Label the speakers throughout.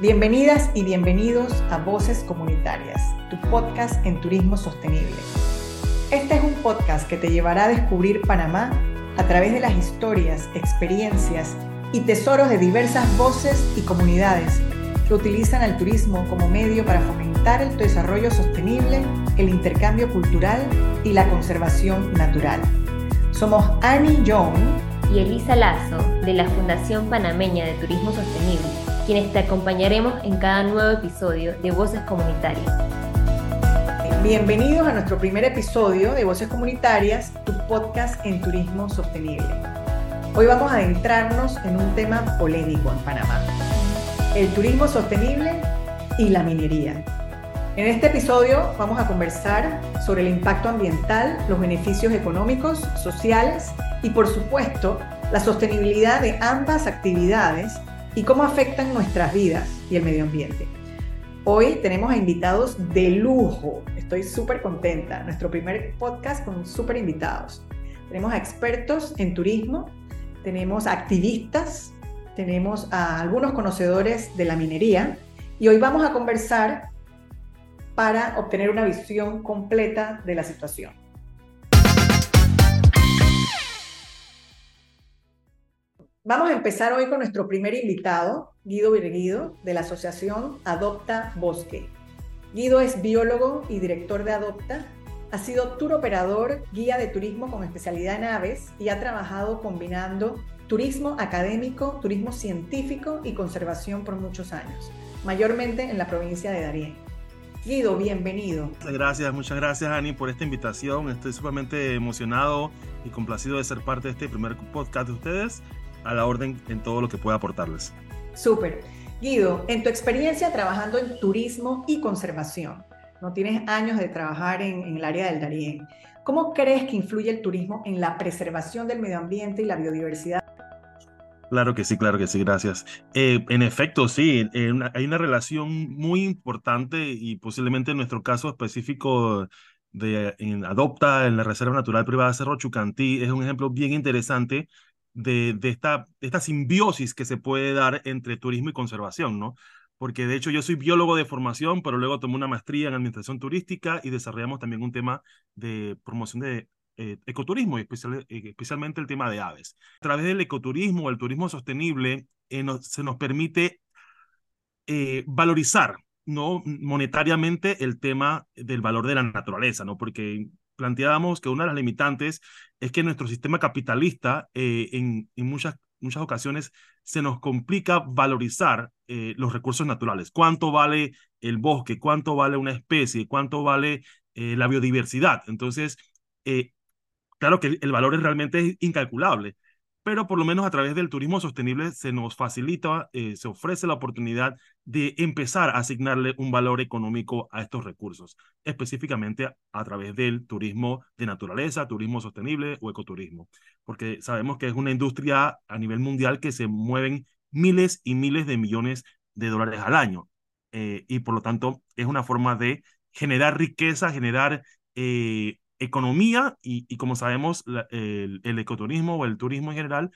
Speaker 1: Bienvenidas y bienvenidos a Voces Comunitarias, tu podcast en turismo sostenible. Este es un podcast que te llevará a descubrir Panamá a través de las historias, experiencias y tesoros de diversas voces y comunidades que utilizan el turismo como medio para fomentar el desarrollo sostenible, el intercambio cultural y la conservación natural. Somos Annie Young
Speaker 2: y Elisa Lazo de la Fundación Panameña de Turismo Sostenible, quienes te acompañaremos en cada nuevo episodio de Voces Comunitarias.
Speaker 1: Bienvenidos a nuestro primer episodio de Voces Comunitarias, tu podcast en turismo sostenible. Hoy vamos a adentrarnos en un tema polémico en Panamá, el turismo sostenible y la minería. En este episodio vamos a conversar sobre el impacto ambiental, los beneficios económicos, sociales y por supuesto la sostenibilidad de ambas actividades y cómo afectan nuestras vidas y el medio ambiente. Hoy tenemos a invitados de lujo, estoy súper contenta, nuestro primer podcast con súper invitados. Tenemos a expertos en turismo, tenemos a activistas, tenemos a algunos conocedores de la minería y hoy vamos a conversar para obtener una visión completa de la situación. Vamos a empezar hoy con nuestro primer invitado, Guido Virguido, de la asociación Adopta Bosque. Guido es biólogo y director de Adopta. Ha sido tour operador, guía de turismo con especialidad en aves y ha trabajado combinando turismo académico, turismo científico y conservación por muchos años, mayormente en la provincia de Darién. Guido, bienvenido.
Speaker 3: Muchas gracias, muchas gracias Ani por esta invitación. Estoy sumamente emocionado y complacido de ser parte de este primer podcast de ustedes a la orden en todo lo que pueda aportarles.
Speaker 1: Súper. Guido, en tu experiencia trabajando en turismo y conservación, no tienes años de trabajar en, en el área del Darién. ¿Cómo crees que influye el turismo en la preservación del medio ambiente y la biodiversidad?
Speaker 3: Claro que sí, claro que sí, gracias. Eh, en efecto, sí, eh, hay una relación muy importante y posiblemente en nuestro caso específico de en Adopta, en la Reserva Natural Privada Cerro Chucantí, es un ejemplo bien interesante de, esta, esta simbiosis que se puede dar entre turismo y conservación, ¿no? Porque de hecho yo soy biólogo de formación, pero luego tomé una maestría en administración turística y desarrollamos también un tema de promoción de eh, ecoturismo y eh, especialmente el tema de aves. A través del ecoturismo o el turismo sostenible eh, se nos permite valorizar no monetariamente el tema del valor de la naturaleza, ¿no? Porque planteábamos que una de las limitantes es que nuestro sistema capitalista eh, en, muchas, muchas ocasiones se nos complica valorizar eh, los recursos naturales. ¿Cuánto vale el bosque? ¿Cuánto vale una especie? ¿Cuánto vale eh, la biodiversidad? Entonces, claro que el valor es realmente incalculable pero por lo menos a través del turismo sostenible se nos facilita, eh, se ofrece la oportunidad de empezar a asignarle un valor económico a estos recursos, específicamente a, través del turismo de naturaleza, turismo sostenible o ecoturismo, porque sabemos que es una industria a nivel mundial que se mueven miles y miles de millones de dólares al año eh, y por lo tanto es una forma de generar riqueza, generar eh, economía y, como sabemos, el, ecoturismo o el turismo en general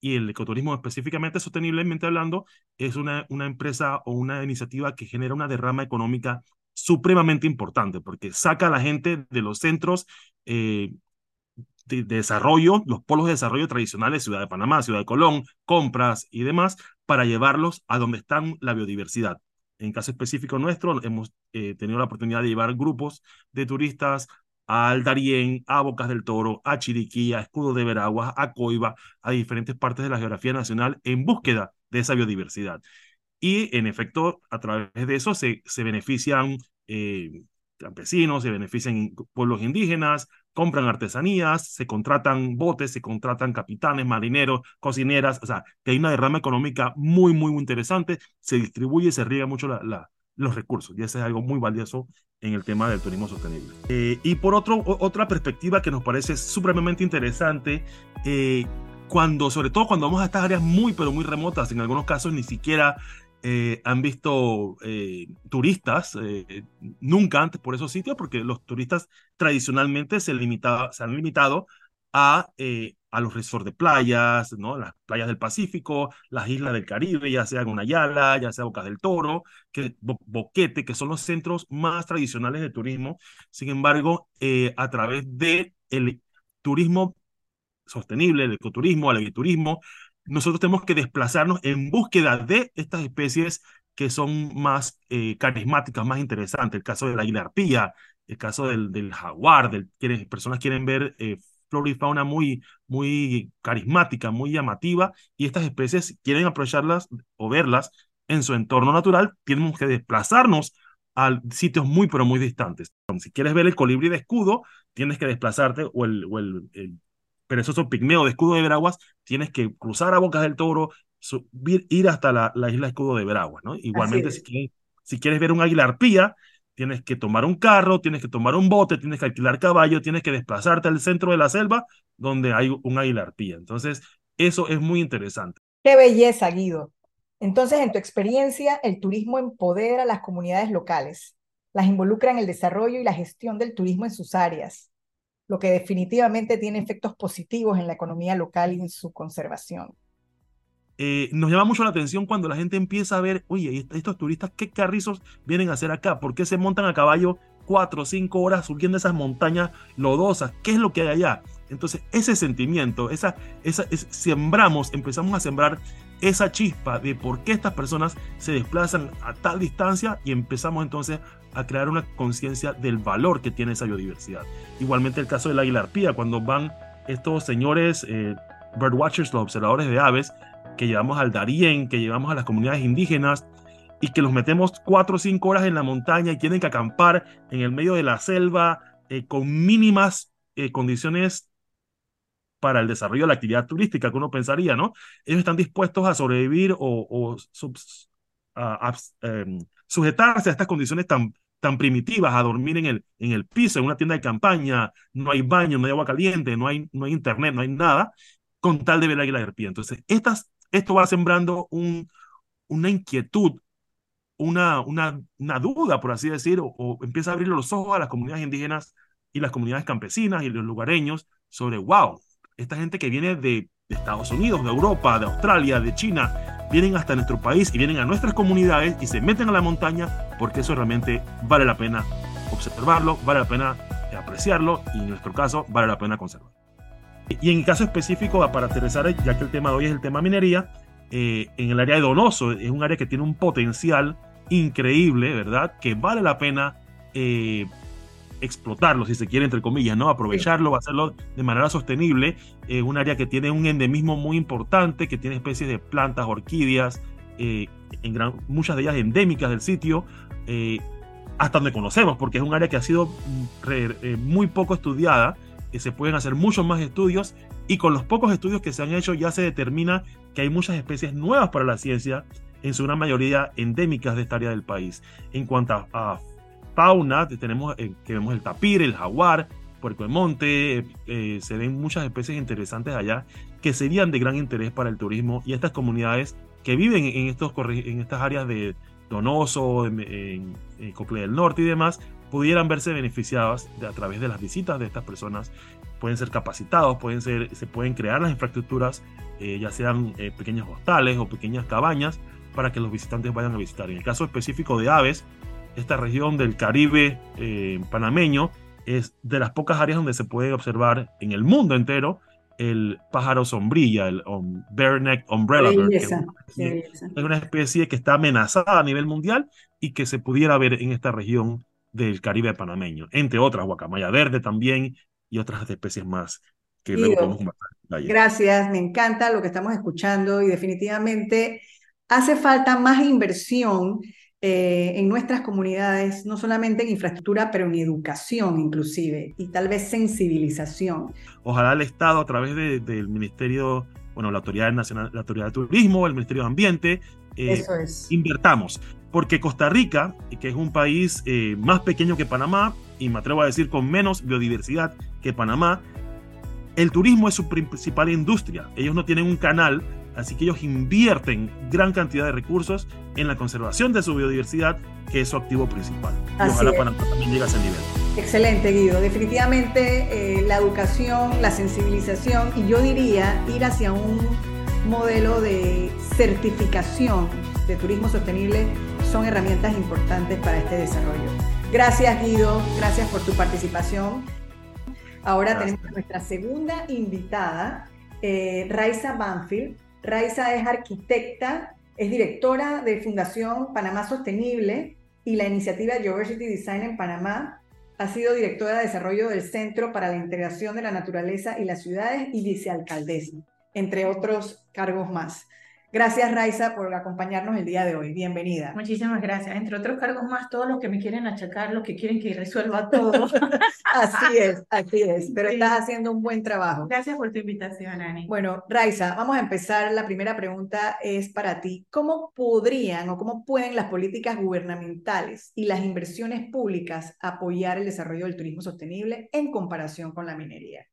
Speaker 3: y el ecoturismo específicamente sosteniblemente hablando es una, una empresa o una iniciativa que genera una derrama económica supremamente importante porque saca a la gente de los centros eh, de, desarrollo, los polos de desarrollo tradicionales, Ciudad de Panamá, Ciudad de Colón, compras y demás, para llevarlos a donde están la biodiversidad. En caso específico nuestro, hemos eh, tenido la oportunidad de llevar grupos de turistas a Darién, a Bocas del Toro, a Chiriquí, a Escudo de Veraguas, a Coiba, a diferentes partes de la geografía nacional en búsqueda de esa biodiversidad. Y en efecto, a través de eso se, se benefician eh, campesinos, se benefician pueblos indígenas, compran artesanías, se contratan botes, se contratan capitanes, marineros, cocineras, o sea, que hay una derrama económica muy, muy, muy interesante, se distribuye y se riega mucho la, los recursos, y eso es algo muy valioso en el tema del turismo sostenible. Eh, y por otro, otra perspectiva que nos parece supremamente interesante, eh, cuando, sobre todo cuando vamos a estas áreas muy, pero muy remotas, en algunos casos ni siquiera eh, han visto turistas nunca antes por esos sitios, porque los turistas tradicionalmente se, limita, se han limitado a a los resorts de playas, ¿no? Las playas del Pacífico, las islas del Caribe, ya sea Gunayala, ya sea Bocas del Toro, que, Boquete, que son los centros más tradicionales de turismo. Sin embargo, eh, a través el turismo sostenible, el ecoturismo, el agriturismo, nosotros tenemos que desplazarnos en búsqueda de estas especies que son más eh, carismáticas, más interesantes. El caso de la águila arpía, el caso del, del jaguar, del, quienes, personas quieren ver eh, flora y fauna muy, muy carismática, muy llamativa, y estas especies quieren aprovecharlas o verlas en su entorno natural, tenemos que desplazarnos a sitios muy, pero muy distantes. Si quieres ver el colibrí de escudo, tienes que desplazarte, o el, o el, el perezoso pigmeo de escudo de Veraguas, tienes que cruzar a Bocas del Toro, subir, ir hasta la, la isla escudo de Veraguas, ¿no? Igualmente, si quieres, si quieres ver un águila arpía, tienes que tomar un carro, tienes que tomar un bote, tienes que alquilar caballo, tienes que desplazarte al centro de la selva donde hay un águila arpía. Entonces, eso es muy interesante.
Speaker 1: Qué belleza, Guido. Entonces, en tu experiencia, el turismo empodera a las comunidades locales, las involucra en el desarrollo y la gestión del turismo en sus áreas, lo que definitivamente tiene efectos positivos en la economía local y en su conservación.
Speaker 3: Eh, nos llama mucho la atención cuando la gente empieza a ver, oye, estos turistas, ¿qué carrizos vienen a hacer acá? ¿Por qué se montan a caballo cuatro o cinco horas subiendo esas montañas lodosas? ¿Qué es lo que hay allá? Entonces, ese sentimiento, esa, esa, sembramos, empezamos a sembrar esa chispa de por qué estas personas se desplazan a tal distancia y empezamos entonces a crear una conciencia del valor que tiene esa biodiversidad. Igualmente el caso del águila arpía, cuando van estos señores eh, birdwatchers, los observadores de aves, que llevamos al Darién, que llevamos a las comunidades indígenas y que los metemos cuatro o cinco horas en la montaña y tienen que acampar en el medio de la selva eh, con mínimas eh, condiciones para el desarrollo de la actividad turística que uno pensaría, ¿no? Ellos están dispuestos a sobrevivir o, a, em, sujetarse a estas condiciones tan, tan primitivas, a dormir en el, en el piso, en una tienda de campaña, no hay baño, no hay agua caliente, no hay, no hay internet, no hay nada, con tal de ver águila arpía. Entonces, estas, esto va sembrando un, una inquietud, una, duda, por así decir, o, empieza a abrir los ojos a las comunidades indígenas y las comunidades campesinas y los lugareños sobre, wow, esta gente que viene de Estados Unidos, de Europa, de Australia, de China, vienen hasta nuestro país y vienen a nuestras comunidades y se meten a la montaña porque eso realmente vale la pena observarlo, vale la pena apreciarlo y en nuestro caso vale la pena conservarlo. Y en el caso específico, para aterrizar, ya que el tema de hoy es el tema minería, eh, en el área de Donoso es un área que tiene un potencial increíble, ¿verdad? Que vale la pena eh, explotarlo, si se quiere, entre comillas, ¿no? Aprovecharlo, hacerlo de manera sostenible. Es un área que tiene un endemismo muy importante, que tiene especies de plantas, orquídeas, eh, en gran, muchas de ellas endémicas del sitio, eh, hasta donde conocemos, porque es un área que ha sido mm, eh, muy poco estudiada, se pueden hacer muchos más estudios, y con los pocos estudios que se han hecho ya se determina que hay muchas especies nuevas para la ciencia, en su gran mayoría endémicas de esta área del país. En cuanto a fauna, tenemos eh, que vemos el tapir, el jaguar, puerco de monte, eh, se ven muchas especies interesantes allá que serían de gran interés para el turismo y estas comunidades que viven en, estos, en estas áreas de Donoso, en, en, del Norte y demás, pudieran verse beneficiadas de, a través de las visitas de estas personas. Pueden ser capacitados, pueden ser, se pueden crear las infraestructuras, eh, ya sean pequeños hostales o pequeñas cabañas, para que los visitantes vayan a visitar. En el caso específico de aves, esta región del Caribe eh, panameño es de las pocas áreas donde se puede observar en el mundo entero el pájaro sombrilla, el um, bareneck umbrella bird, es, una especie, que está amenazada a nivel mundial y que se pudiera ver en esta región del Caribe panameño, entre otras, guacamaya verde también y otras especies más que luego podemos.
Speaker 1: Gracias, me encanta lo que estamos escuchando y definitivamente hace falta más inversión eh, en nuestras comunidades, no solamente en infraestructura, pero en educación inclusive, y tal vez sensibilización.
Speaker 3: Ojalá el Estado, a través del Ministerio, bueno, la Autoridad Nacional, la Autoridad de Turismo, el Ministerio de Ambiente,
Speaker 1: eh,
Speaker 3: invertamos. Porque Costa Rica, que es un país eh, más pequeño que Panamá, y me atrevo a decir con menos biodiversidad que Panamá, el turismo es su principal industria. Ellos no tienen un canal Así que ellos invierten gran cantidad de recursos en la conservación de su biodiversidad, que es su activo principal. y ojalá Panamá también llegue a ese nivel.
Speaker 1: Excelente, Guido. Definitivamente eh, la educación, la sensibilización y yo diría ir hacia un modelo de certificación de turismo sostenible son herramientas importantes para este desarrollo. Gracias, Guido. Gracias por tu participación. Ahora tenemos nuestra segunda invitada, eh, Raiza Banfield. Raiza es arquitecta, es directora de Fundación Panamá Sostenible y la iniciativa Diversity Design en Panamá. Ha sido directora de desarrollo del Centro para la Integración de la Naturaleza y las Ciudades y vicealcaldesa, entre otros cargos más. Gracias, Raiza, por acompañarnos el día de hoy. Bienvenida.
Speaker 4: Muchísimas gracias. Entre otros cargos más, todos los que me quieren achacar, los que quieren que resuelva todo.
Speaker 1: así es, así es. Pero estás haciendo un buen trabajo.
Speaker 4: Gracias por tu invitación, Ani.
Speaker 1: Bueno, Raiza, vamos a empezar. La primera pregunta es para ti. ¿Cómo podrían o cómo pueden las políticas gubernamentales y las inversiones públicas apoyar el desarrollo del turismo sostenible en comparación con la minería?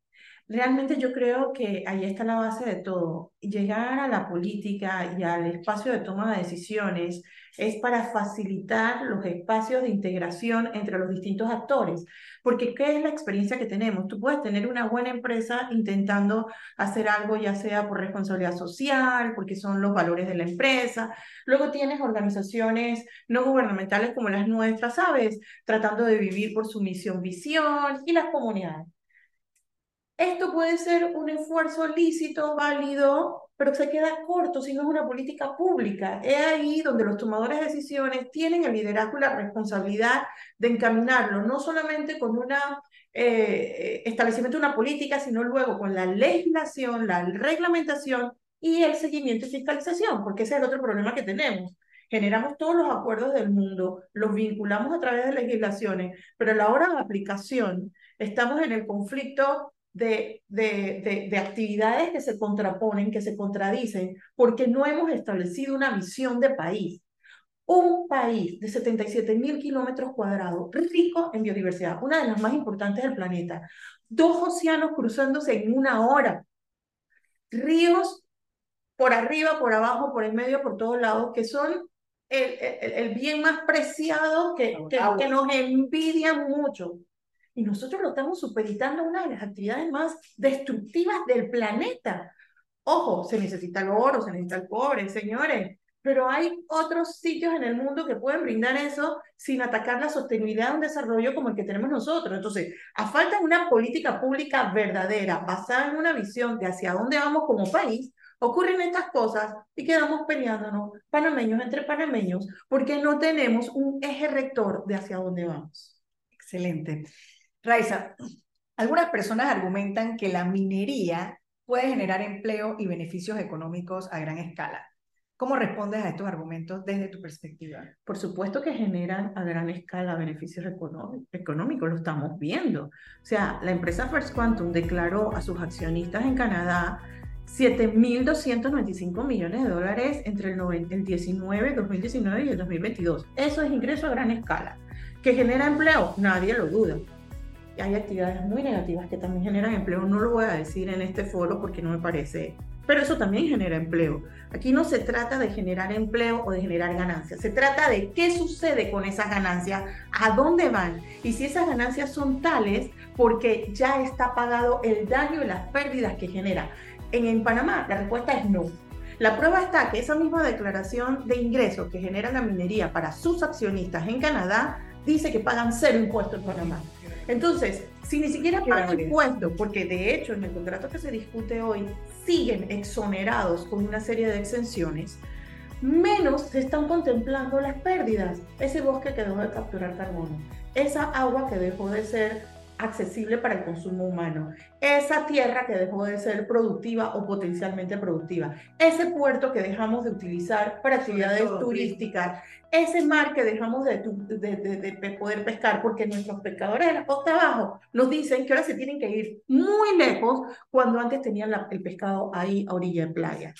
Speaker 4: Realmente yo creo que ahí está la base de todo. Llegar a la política y al espacio de toma de decisiones es para facilitar los espacios de integración entre los distintos actores. Porque ¿qué es la experiencia que tenemos? Tú puedes tener una buena empresa intentando hacer algo, ya sea por responsabilidad social, porque son los valores de la empresa. Luego tienes organizaciones no gubernamentales como las nuestras, ¿sabes? Tratando de vivir por su misión, visión y las comunidades esto puede ser un esfuerzo lícito, válido, pero se queda corto si no es una política pública. Es ahí donde los tomadores de decisiones tienen el liderazgo y la responsabilidad de encaminarlo, no solamente con un eh, establecimiento de una política, sino luego con la legislación, la reglamentación y el seguimiento y fiscalización, porque ese es el otro problema que tenemos. Generamos todos los acuerdos del mundo, los vinculamos a través de legislaciones, pero a la hora de aplicación estamos en el conflicto de, de, de, actividades que se contraponen, que se contradicen, porque no hemos establecido una visión de país. Un país de 77 mil kilómetros cuadrados, rico en biodiversidad, una de las más importantes del planeta. Dos océanos cruzándose en una hora. Ríos por arriba, por abajo, por el medio, por todos lados, que son el, el, el bien más preciado que, que, que nos envidian mucho y nosotros lo estamos supeditando a una de las actividades más destructivas del planeta. Ojo, se necesita el oro, se necesita el cobre, señores, pero hay otros sitios en el mundo que pueden brindar eso sin atacar la sostenibilidad de un desarrollo como el que tenemos nosotros. Entonces, a falta de una política pública verdadera, basada en una visión de hacia dónde vamos como país, ocurren estas cosas y quedamos peleándonos panameños entre panameños porque no tenemos un eje rector de hacia dónde vamos.
Speaker 1: Excelente. Raiza, algunas personas argumentan que la minería puede generar empleo y beneficios económicos a gran escala. ¿Cómo respondes a estos argumentos desde tu perspectiva?
Speaker 4: Por supuesto que generan a gran escala beneficios económicos, lo estamos viendo. O sea, la empresa First Quantum declaró a sus accionistas en Canadá 7.295 millones de dólares entre el, 19, 2019 y el 2022. Eso es ingreso a gran escala. ¿Que genera empleo? Nadie lo duda hay actividades muy negativas que también generan empleo. No lo voy a decir en este foro porque no me parece, pero eso también genera empleo. Aquí no se trata de generar empleo o de generar ganancias, se trata de qué sucede con esas ganancias, a dónde van y si esas ganancias son tales porque ya está pagado el daño y las pérdidas que genera. En, en Panamá la respuesta es no. La prueba está que esa misma declaración de ingresos que genera la minería para sus accionistas en Canadá dice que pagan cero impuestos en Panamá. Entonces, si ni siquiera pagan impuestos, porque de hecho en el contrato que se discute hoy siguen exonerados con una serie de exenciones, menos se están contemplando las pérdidas. Ese bosque que dejó de capturar carbono, esa agua que dejó de ser accesible para el consumo humano, esa tierra que dejó de ser productiva o potencialmente productiva, ese puerto que dejamos de utilizar para actividades turísticas, ese mar que dejamos de, de, poder pescar porque nuestros pescadores de la costa abajo nos dicen que ahora se tienen que ir muy lejos cuando antes tenían el pescado ahí a orilla de playa.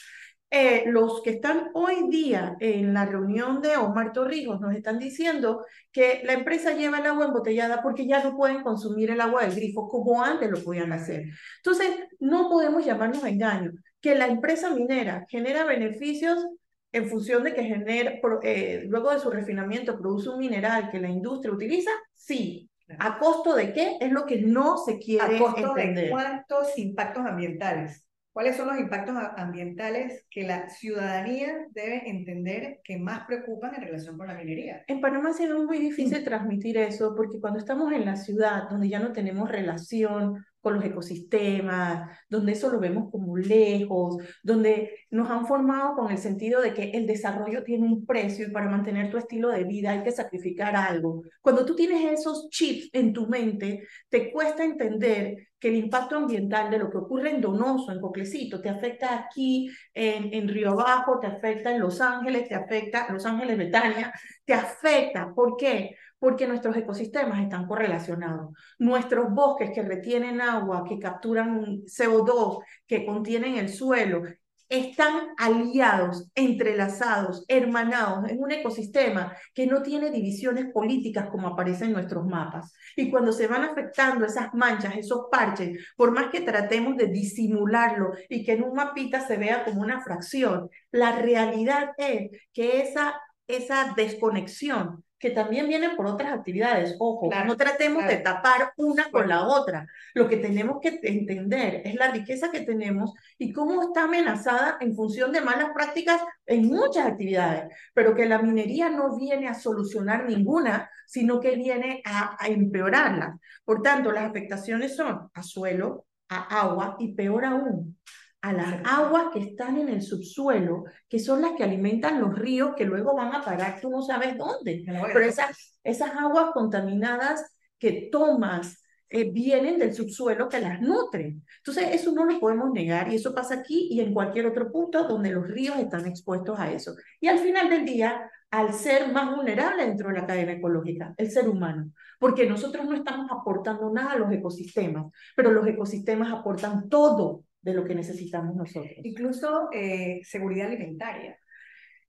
Speaker 4: Eh, los que están hoy día en la reunión de Omar Torrijos nos están diciendo que la empresa lleva el agua embotellada porque ya no pueden consumir el agua del grifo como antes lo podían hacer. Entonces, no podemos llamarnos a engaño. Que la empresa minera genera beneficios en función de que genera, eh, luego de su refinamiento produce un mineral que la industria utiliza, sí, ¿A costo de qué? Es lo que no se quiere
Speaker 1: ¿A costo
Speaker 4: entender.
Speaker 1: de cuántos impactos ambientales? ¿Cuáles son los impactos ambientales que la ciudadanía debe entender que más preocupan en relación con la minería?
Speaker 4: En Panamá se ve muy difícil transmitir eso porque cuando estamos en la ciudad, donde ya no tenemos relación con los ecosistemas, donde eso lo vemos como lejos, donde nos han formado con el sentido de que el desarrollo tiene un precio y para mantener tu estilo de vida hay que sacrificar algo. Cuando tú tienes esos chips en tu mente, te cuesta entender que el impacto ambiental de lo que ocurre en Donoso, en Coclecito, te afecta aquí, en, en Río Abajo, te afecta en Los Ángeles, te afecta, Los Ángeles, Betania, te afecta. ¿Por qué? Porque nuestros ecosistemas están correlacionados. Nuestros bosques que retienen agua, que capturan CO2, que contienen el suelo, están aliados, entrelazados, hermanados en un ecosistema que no tiene divisiones políticas como aparece en nuestros mapas. Y cuando se van afectando esas manchas, esos parches, por más que tratemos de disimularlo y que en un mapita se vea como una fracción, la realidad es que esa, esa desconexión que también vienen por otras actividades. Ojo, no tratemos de tapar una con la otra. Lo que tenemos que entender es la riqueza que tenemos y cómo está amenazada en función de malas prácticas en muchas actividades, pero que la minería no viene a solucionar ninguna, sino que viene a, a empeorarla. Por tanto, las afectaciones son a suelo, a agua y peor aún, a las aguas que están en el subsuelo, que son las que alimentan los ríos que luego van a parar, tú no sabes dónde. Pero esas, esas aguas contaminadas que tomas eh, vienen del subsuelo que las nutren. Entonces, eso no lo podemos negar y eso pasa aquí y en cualquier otro punto donde los ríos están expuestos a eso. Y al final del día, al ser más vulnerable dentro de la cadena ecológica, el ser humano, porque nosotros no estamos aportando nada a los ecosistemas, pero los ecosistemas aportan todo de lo que necesitamos nosotros.
Speaker 1: Incluso eh, seguridad alimentaria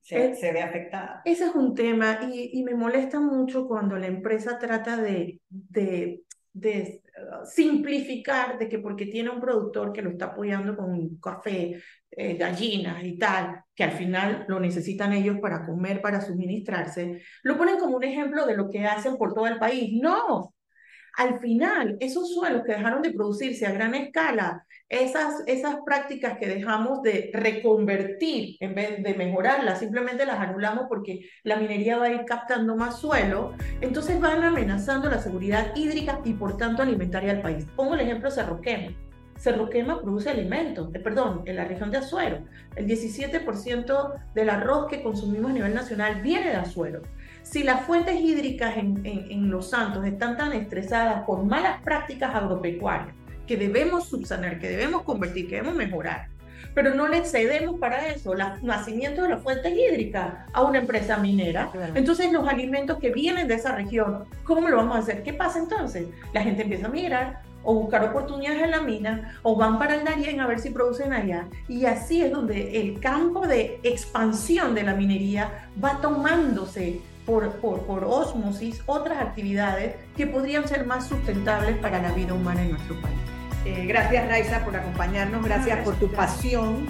Speaker 1: se, se, ve afectada.
Speaker 4: Ese es un tema y, y, me molesta mucho cuando la empresa trata de, de, de uh, simplificar de que porque tiene un productor que lo está apoyando con café, eh, gallinas y tal, que al final lo necesitan ellos para comer, para suministrarse, lo ponen como un ejemplo de lo que hacen por todo el país. No, al final, esos suelos que dejaron de producirse a gran escala, esas, esas prácticas que dejamos de reconvertir en vez de mejorarlas, simplemente las anulamos porque la minería va a ir captando más suelo, entonces van amenazando la seguridad hídrica y por tanto alimentaria del país. Pongo el ejemplo Cerro Quema. Cerro Quema produce alimentos, eh, perdón, en la región de Azuero. El 17% del arroz que consumimos a nivel nacional viene de Azuero. Si las fuentes hídricas en, en, en Los Santos están tan estresadas por malas prácticas agropecuarias, que debemos subsanar, que debemos convertir, que debemos mejorar. Pero no le cedemos para eso el nacimiento de las fuentes hídricas a una empresa minera. Claro. Entonces los alimentos que vienen de esa región, ¿cómo lo vamos a hacer? ¿Qué pasa entonces? La gente empieza a migrar o buscar oportunidades en la mina o van para el Darién a ver si producen allá. Y así es donde el campo de expansión de la minería va tomándose por, por, por osmosis otras actividades que podrían ser más sustentables para la vida humana en nuestro país.
Speaker 1: Eh, gracias Raiza por acompañarnos, gracias, gracias por tu pasión.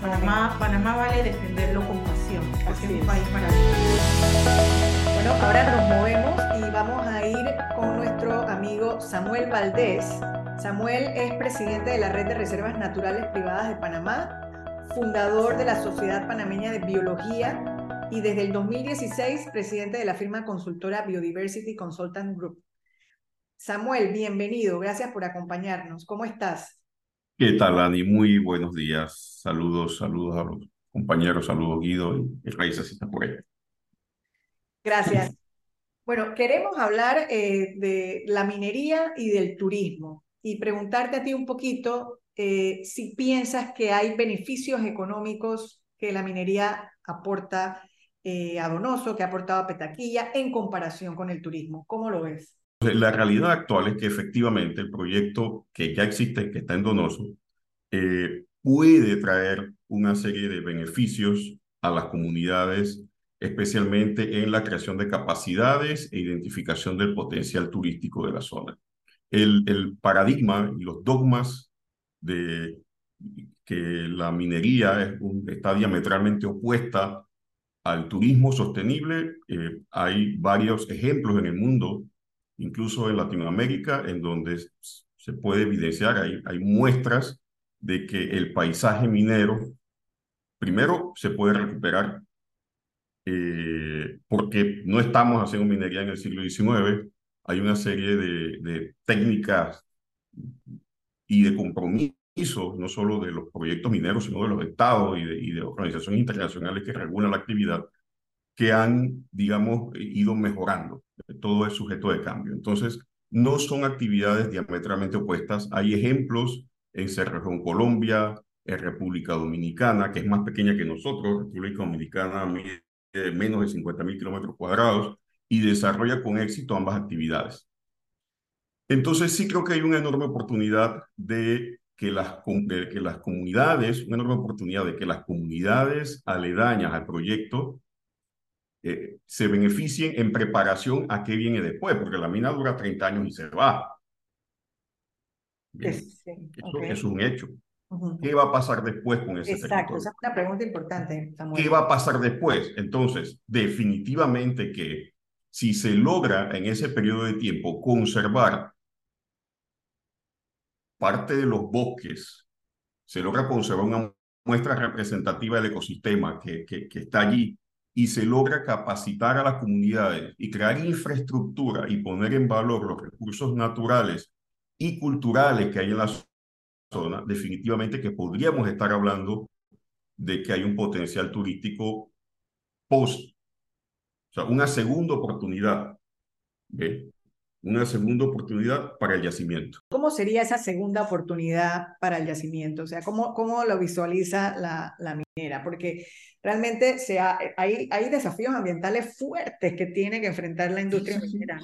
Speaker 4: Panamá, Panamá vale defenderlo con pasión, porque es un país maravilloso.
Speaker 1: Bueno, ahora nos movemos y vamos a ir con nuestro amigo Samuel Valdés. Samuel es presidente de la Red de Reservas Naturales Privadas de Panamá, fundador de la Sociedad Panameña de Biología y desde el 2016 presidente de la firma consultora Biodiversity Consultant Group. Samuel, bienvenido, gracias por acompañarnos. ¿Cómo estás?
Speaker 5: ¿Qué tal, Ani? Muy buenos días. Saludos, saludos a los compañeros, saludos Guido y Raiza si está por ahí.
Speaker 1: Gracias. Bueno, queremos hablar eh, de la minería y del turismo y preguntarte a ti un poquito eh, si piensas que hay beneficios económicos que la minería aporta eh, a Donoso, que ha aportado a Petaquilla en comparación con el turismo. ¿Cómo lo ves?
Speaker 5: La realidad actual es que efectivamente el proyecto que ya existe, que está en Donoso, eh, puede traer una serie de beneficios a las comunidades, especialmente en la creación de capacidades e identificación del potencial turístico de la zona. El, el paradigma y los dogmas de que la minería es un, está diametralmente opuesta al turismo sostenible, eh, hay varios ejemplos en el mundo incluso en Latinoamérica, en donde se puede evidenciar, hay, hay muestras de que el paisaje minero, primero, se puede recuperar eh, porque no estamos haciendo minería en el siglo XIX, hay una serie de, de técnicas y de no solo de los proyectos mineros, sino de los estados y de, organizaciones internacionales que regulan la actividad, que han, digamos, ido mejorando. Todo es sujeto de cambio. Entonces, no son actividades diametralmente opuestas. Hay ejemplos en Cerrejón, Colombia, en República Dominicana, que es más pequeña que nosotros. República Dominicana mide menos de 50 mil kilómetros cuadrados y desarrolla con éxito ambas actividades. Entonces sí creo que hay una enorme oportunidad de que las, de que las comunidades, una enorme oportunidad de que las comunidades aledañas al proyecto eh, se beneficien en preparación a qué viene después, porque la mina dura 30 años y se va. Es, Eso es un hecho. ¿Qué va a pasar después con ese
Speaker 1: Exacto, esa es una pregunta importante.
Speaker 5: ¿Qué va a pasar después? Entonces, definitivamente que si se logra en ese periodo de tiempo conservar parte de los bosques, se logra conservar una muestra representativa del ecosistema que, que, está allí y se logra capacitar a las comunidades y crear infraestructura y poner en valor los recursos naturales y culturales que hay en la zona, definitivamente que podríamos estar hablando de que hay un potencial turístico post, o sea, una segunda oportunidad. ¿ve? Una segunda oportunidad para el yacimiento.
Speaker 1: ¿Cómo sería esa segunda oportunidad para el yacimiento? O sea, ¿cómo, cómo lo visualiza la, la minera? Porque realmente se hay, hay desafíos ambientales fuertes que tiene que enfrentar la industria minera.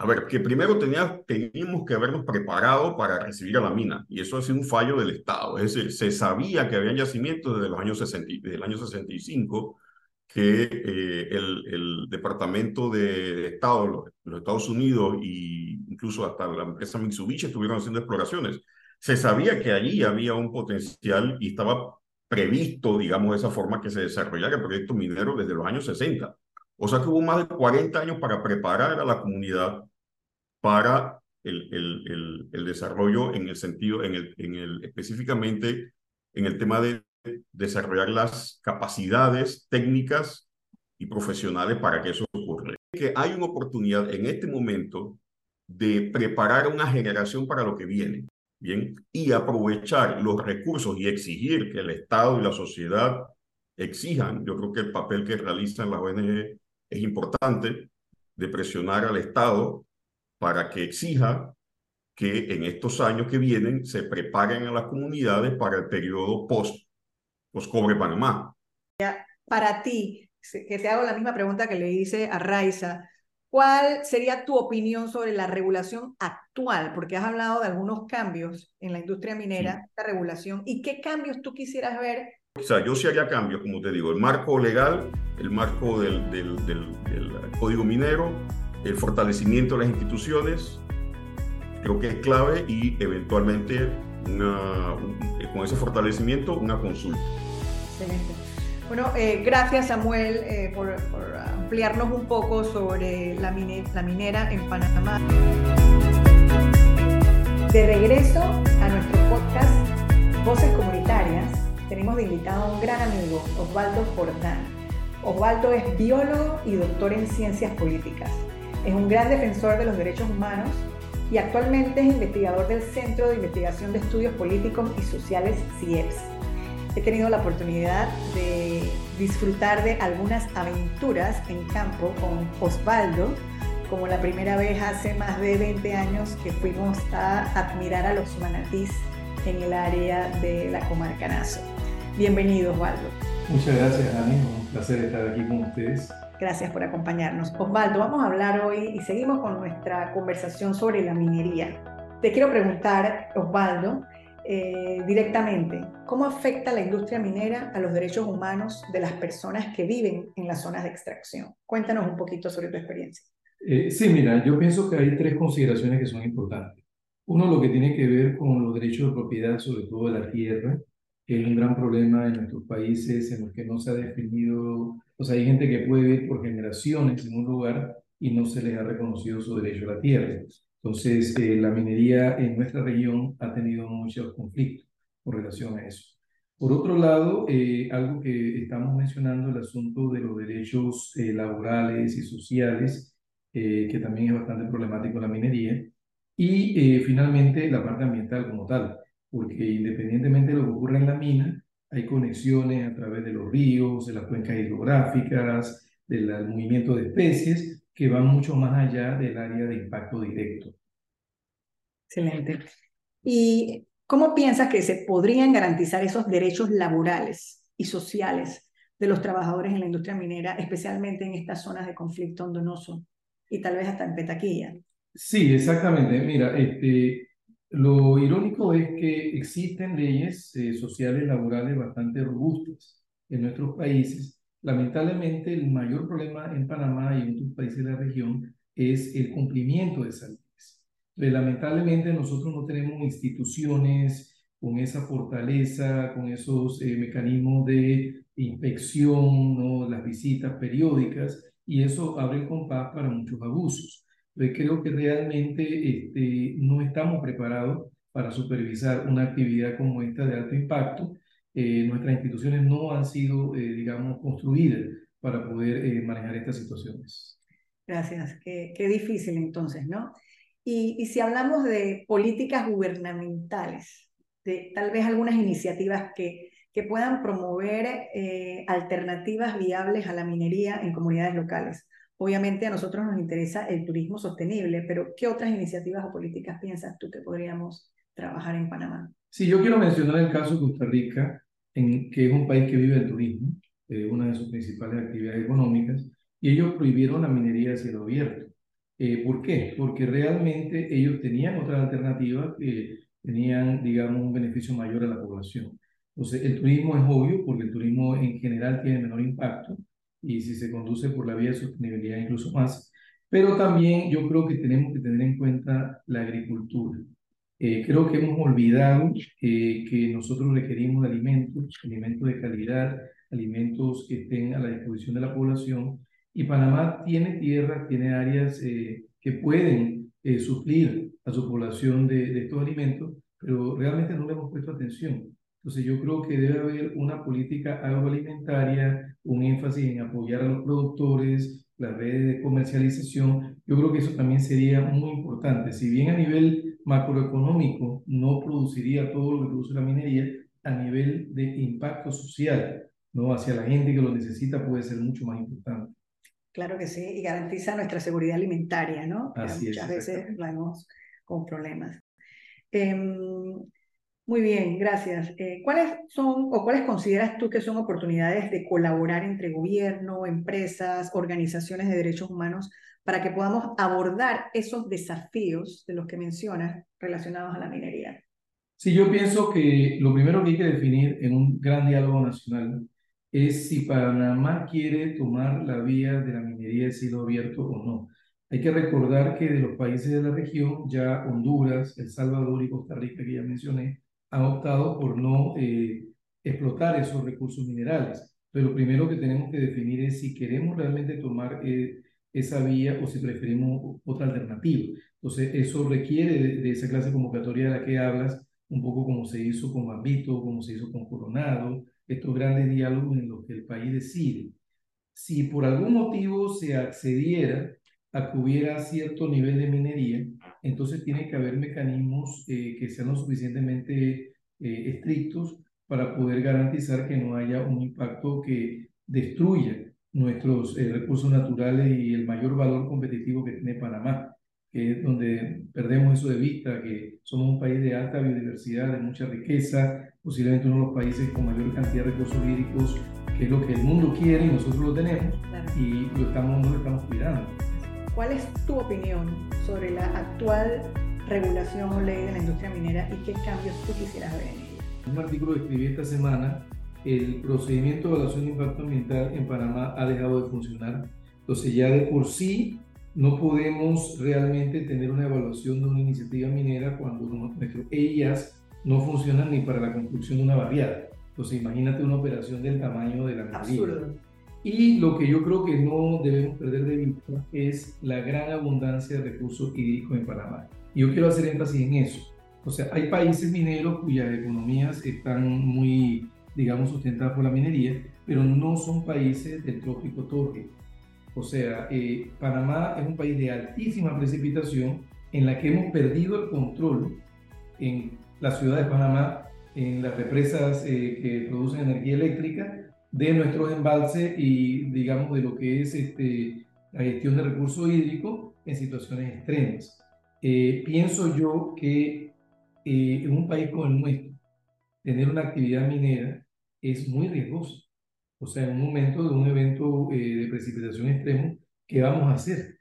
Speaker 5: A ver, que primero tenía, teníamos que habernos preparado para recibir a la mina, y eso ha sido un fallo del Estado. Es decir, se sabía que había yacimientos desde los años 60, desde el año 65, que eh, el, el, Departamento de, Estado de los, Estados Unidos e incluso hasta la empresa Mitsubishi estuvieron haciendo exploraciones. Se sabía que allí había un potencial y estaba previsto, digamos, de esa forma que se desarrollara el proyecto minero desde los años 60. O sea que hubo más de 40 años para preparar a la comunidad para el, el, el desarrollo en el sentido, en el, en el, específicamente en el tema de desarrollar las capacidades técnicas y profesionales para que eso ocurra. Que hay una oportunidad en este momento de preparar una generación para lo que viene, ¿bien? Y aprovechar los recursos y exigir que el Estado y la sociedad exijan, yo creo que el papel que realizan las ONG es importante, de presionar al Estado para que exija que en estos años que vienen se preparen a las comunidades para el periodo post los cobre Panamá.
Speaker 1: Para ti, que te hago la misma pregunta que le hice a Raiza, ¿cuál sería tu opinión sobre la regulación actual? Porque has hablado de algunos cambios en la industria minera, la regulación, ¿y qué cambios tú quisieras ver?
Speaker 5: O sea, yo sí haría cambios, como te digo, el marco legal, el marco del, del, del, código minero, el fortalecimiento de las instituciones, creo que es clave y eventualmente una, con ese fortalecimiento una consulta.
Speaker 1: Excelente. Bueno, eh, gracias Samuel eh, por, ampliarnos un poco sobre la, la minera en Panamá. De regreso a nuestro podcast Voces Comunitarias, tenemos de invitado a un gran amigo, Osvaldo Jordán. Osvaldo es biólogo y doctor en ciencias políticas. Es un gran defensor de los derechos humanos y actualmente es investigador del Centro de Investigación de Estudios Políticos y Sociales CIEPS he tenido la oportunidad de disfrutar de algunas aventuras en campo con Osvaldo, como la primera vez hace más de 20 años que fuimos a admirar a los manatís en el área de la comarca Nazo. Bienvenido, Osvaldo.
Speaker 6: Muchas gracias, Ani. Un placer estar aquí con ustedes.
Speaker 1: Gracias por acompañarnos. Osvaldo, vamos a hablar hoy y seguimos con nuestra conversación sobre la minería. Te quiero preguntar, Osvaldo, eh, directamente, ¿cómo afecta la industria minera a los derechos humanos de las personas que viven en las zonas de extracción? Cuéntanos un poquito sobre tu experiencia.
Speaker 6: Eh, sí, mira, yo pienso que hay tres consideraciones que son importantes. Uno, lo que tiene que ver con los derechos de propiedad, sobre todo de la tierra, que es un gran problema en nuestros países en los que no se ha definido, o sea, hay gente que puede vivir por generaciones en un lugar y no se les ha reconocido su derecho a la tierra. Entonces, eh, la minería en nuestra región ha tenido muchos conflictos con relación a eso. Por otro lado, eh, algo que estamos mencionando, el asunto de los derechos eh, laborales y sociales, que también es bastante problemático la minería. Y finalmente, la parte ambiental como tal, porque independientemente de lo que ocurra en la mina, hay conexiones a través de los ríos, de las cuencas hidrográficas, del movimiento de especies, que van mucho más allá del área de impacto directo.
Speaker 1: Excelente. ¿Y cómo piensas que se podrían garantizar esos derechos laborales y sociales de los trabajadores en la industria minera, especialmente en estas zonas de conflicto hondonoso y tal vez hasta en Petaquilla?
Speaker 6: Sí, exactamente. Mira, este, lo irónico es que existen leyes eh, sociales laborales bastante robustas en nuestros países. Lamentablemente, el mayor problema en Panamá y en otros países de la región es el cumplimiento de esas leyes. lamentablemente, nosotros no tenemos instituciones con esa fortaleza, con esos eh, mecanismos de inspección, ¿no? las visitas periódicas, y eso abre el compás para muchos abusos. Entonces creo que realmente este, no estamos preparados para supervisar una actividad como esta de alto impacto. Eh, nuestras instituciones no han sido, eh, digamos, construidas para poder eh, manejar estas situaciones.
Speaker 1: Gracias. Qué, qué difícil entonces, ¿no? Y, y, si hablamos de políticas gubernamentales, de tal vez algunas iniciativas que, que puedan promover alternativas viables a la minería en comunidades locales. Obviamente a nosotros nos interesa el turismo sostenible, pero ¿qué otras iniciativas o políticas piensas tú que podríamos trabajar en Panamá?
Speaker 6: Sí, yo quiero mencionar el caso de Costa Rica, en, que es un país que vive el turismo, eh, una de sus principales actividades económicas, y ellos prohibieron la minería a cielo abierto. Eh, ¿Por qué? Porque realmente ellos tenían otras alternativas que tenían, digamos, un beneficio mayor a la población. Entonces, el turismo es obvio porque el turismo en general tiene menor impacto, y si se conduce por la vía de sostenibilidad incluso más. Pero también yo creo que tenemos que tener en cuenta la agricultura. Eh, creo que hemos olvidado eh, que nosotros requerimos alimentos, alimentos de calidad, alimentos que estén a la disposición de la población. Y Panamá tiene tierra, tiene áreas eh, que pueden suplir a su población de, de estos alimentos, pero realmente no le hemos puesto atención. Entonces yo creo que debe haber una política agroalimentaria, un énfasis en apoyar a los productores, las redes de comercialización. Yo creo que eso también sería muy importante. Si bien a nivel macroeconómico no produciría todo lo que produce la minería, a nivel de impacto social, ¿no? hacia la gente que lo necesita puede ser mucho más importante.
Speaker 1: Claro que sí, y garantiza nuestra seguridad alimentaria, ¿no?
Speaker 6: Así
Speaker 1: muchas
Speaker 6: es,
Speaker 1: veces la vemos con problemas. Eh, muy bien, gracias. Eh, ¿Cuáles son o cuáles consideras tú que son oportunidades de colaborar entre gobierno, empresas, organizaciones de derechos humanos para que podamos abordar esos desafíos de los que mencionas relacionados a la minería?
Speaker 6: Sí, yo pienso que lo primero que hay que definir en un gran diálogo nacional es si Panamá quiere tomar la vía de la minería de cielo abierto o no. Hay que recordar que de los países de la región, ya Honduras, El Salvador y Costa Rica, que ya mencioné, han optado por no eh, explotar esos recursos minerales. Pero primero que tenemos que definir es si queremos realmente tomar eh, esa vía o si preferimos otra alternativa. Entonces, eso requiere de, esa clase convocatoria de la que hablas, un poco como se hizo con Bambito, como se hizo con Coronado, estos grandes diálogos en los que el país decide. Si por algún motivo se accediera a que hubiera cierto nivel de minería, entonces tiene que haber mecanismos eh, que sean lo suficientemente eh, estrictos para poder garantizar que no haya un impacto que destruya nuestros eh, recursos naturales y el mayor valor competitivo que tiene Panamá, que es donde perdemos eso de vista, que somos un país de alta biodiversidad, de mucha riqueza, posiblemente uno de los países con mayor cantidad de recursos hídricos, que es lo que el mundo quiere y nosotros lo tenemos, y lo estamos, no lo estamos cuidando.
Speaker 1: ¿Cuál es tu opinión sobre la actual regulación o ley de la industria minera y qué cambios tú quisieras ver en ella?
Speaker 6: Un artículo que escribí esta semana, el procedimiento de evaluación de impacto ambiental en Panamá ha dejado de funcionar. Entonces ya de por sí no podemos realmente tener una evaluación de una iniciativa minera cuando nuestros EIAs no funcionan ni para la construcción de una barriada. Entonces imagínate una operación del tamaño de la minería. Y lo que yo creo que no debemos perder de vista es la gran abundancia de recursos hídricos en Panamá. Y yo quiero hacer énfasis en eso. O sea, hay países mineros cuyas economías están muy, digamos, sustentadas por la minería, pero no son países del trópico torre. O sea, eh, Panamá es un país de altísima precipitación en la que hemos perdido el control en la ciudad de Panamá, en las represas eh, que producen energía eléctrica, de nuestros embalses y, digamos, de lo que es este, la gestión de recursos hídricos en situaciones extremas. Eh, pienso yo que eh, en un país como el nuestro, tener una actividad minera es muy riesgoso. O sea, en un momento de un evento de precipitación extremo, ¿qué vamos a hacer?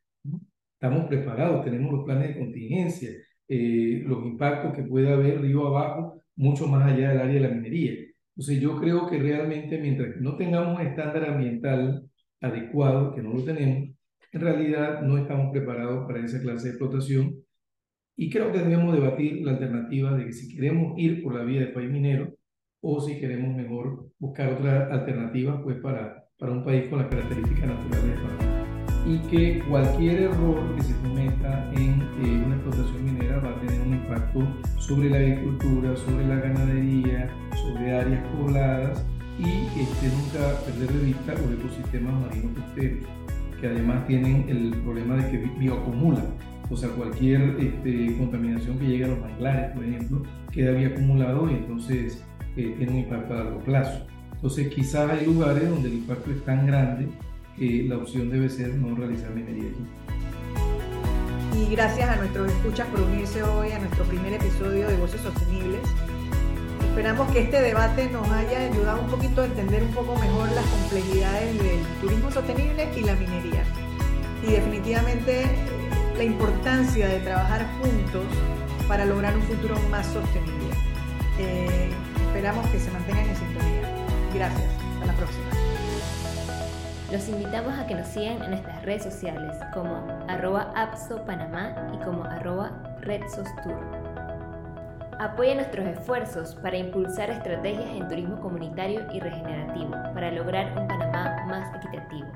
Speaker 6: Estamos preparados, tenemos los planes de contingencia, eh, los impactos que puede haber río abajo, mucho más allá del área de la minería. Entonces yo creo que realmente mientras no tengamos un estándar ambiental adecuado, que no lo tenemos, en realidad no estamos preparados para esa clase de explotación. Y creo que debemos debatir la alternativa de que si queremos ir por la vía del país minero o si queremos mejor buscar otra alternativa pues para, para un país con las características naturales de Panamá y que cualquier error que se cometa en eh, una explotación minera va a tener un impacto sobre la agricultura, sobre la ganadería, sobre áreas pobladas y este, nunca perder de vista los ecosistemas marinos costeros, que además tienen el problema de que bioacumulan. O sea, cualquier este, contaminación que llegue a los manglares, por ejemplo, queda bioacumulado y entonces eh, tiene un impacto a largo plazo. Entonces, quizás hay lugares donde el impacto es tan grande la opción debe ser no realizar minería
Speaker 1: Y gracias a nuestros escuchas por unirse hoy a nuestro primer episodio de Voces Sostenibles. Esperamos que este debate nos haya ayudado un poquito a entender un poco mejor las complejidades del turismo sostenible y la minería. Y definitivamente la importancia de trabajar juntos para lograr un futuro más sostenible. Eh, esperamos que se mantengan en sintonía. Gracias. Hasta la próxima.
Speaker 2: Los invitamos a que nos sigan en nuestras redes sociales como arroba Panamá y como arroba RedSosTour. Apoya nuestros esfuerzos para impulsar estrategias en turismo comunitario y regenerativo para lograr un Panamá más equitativo.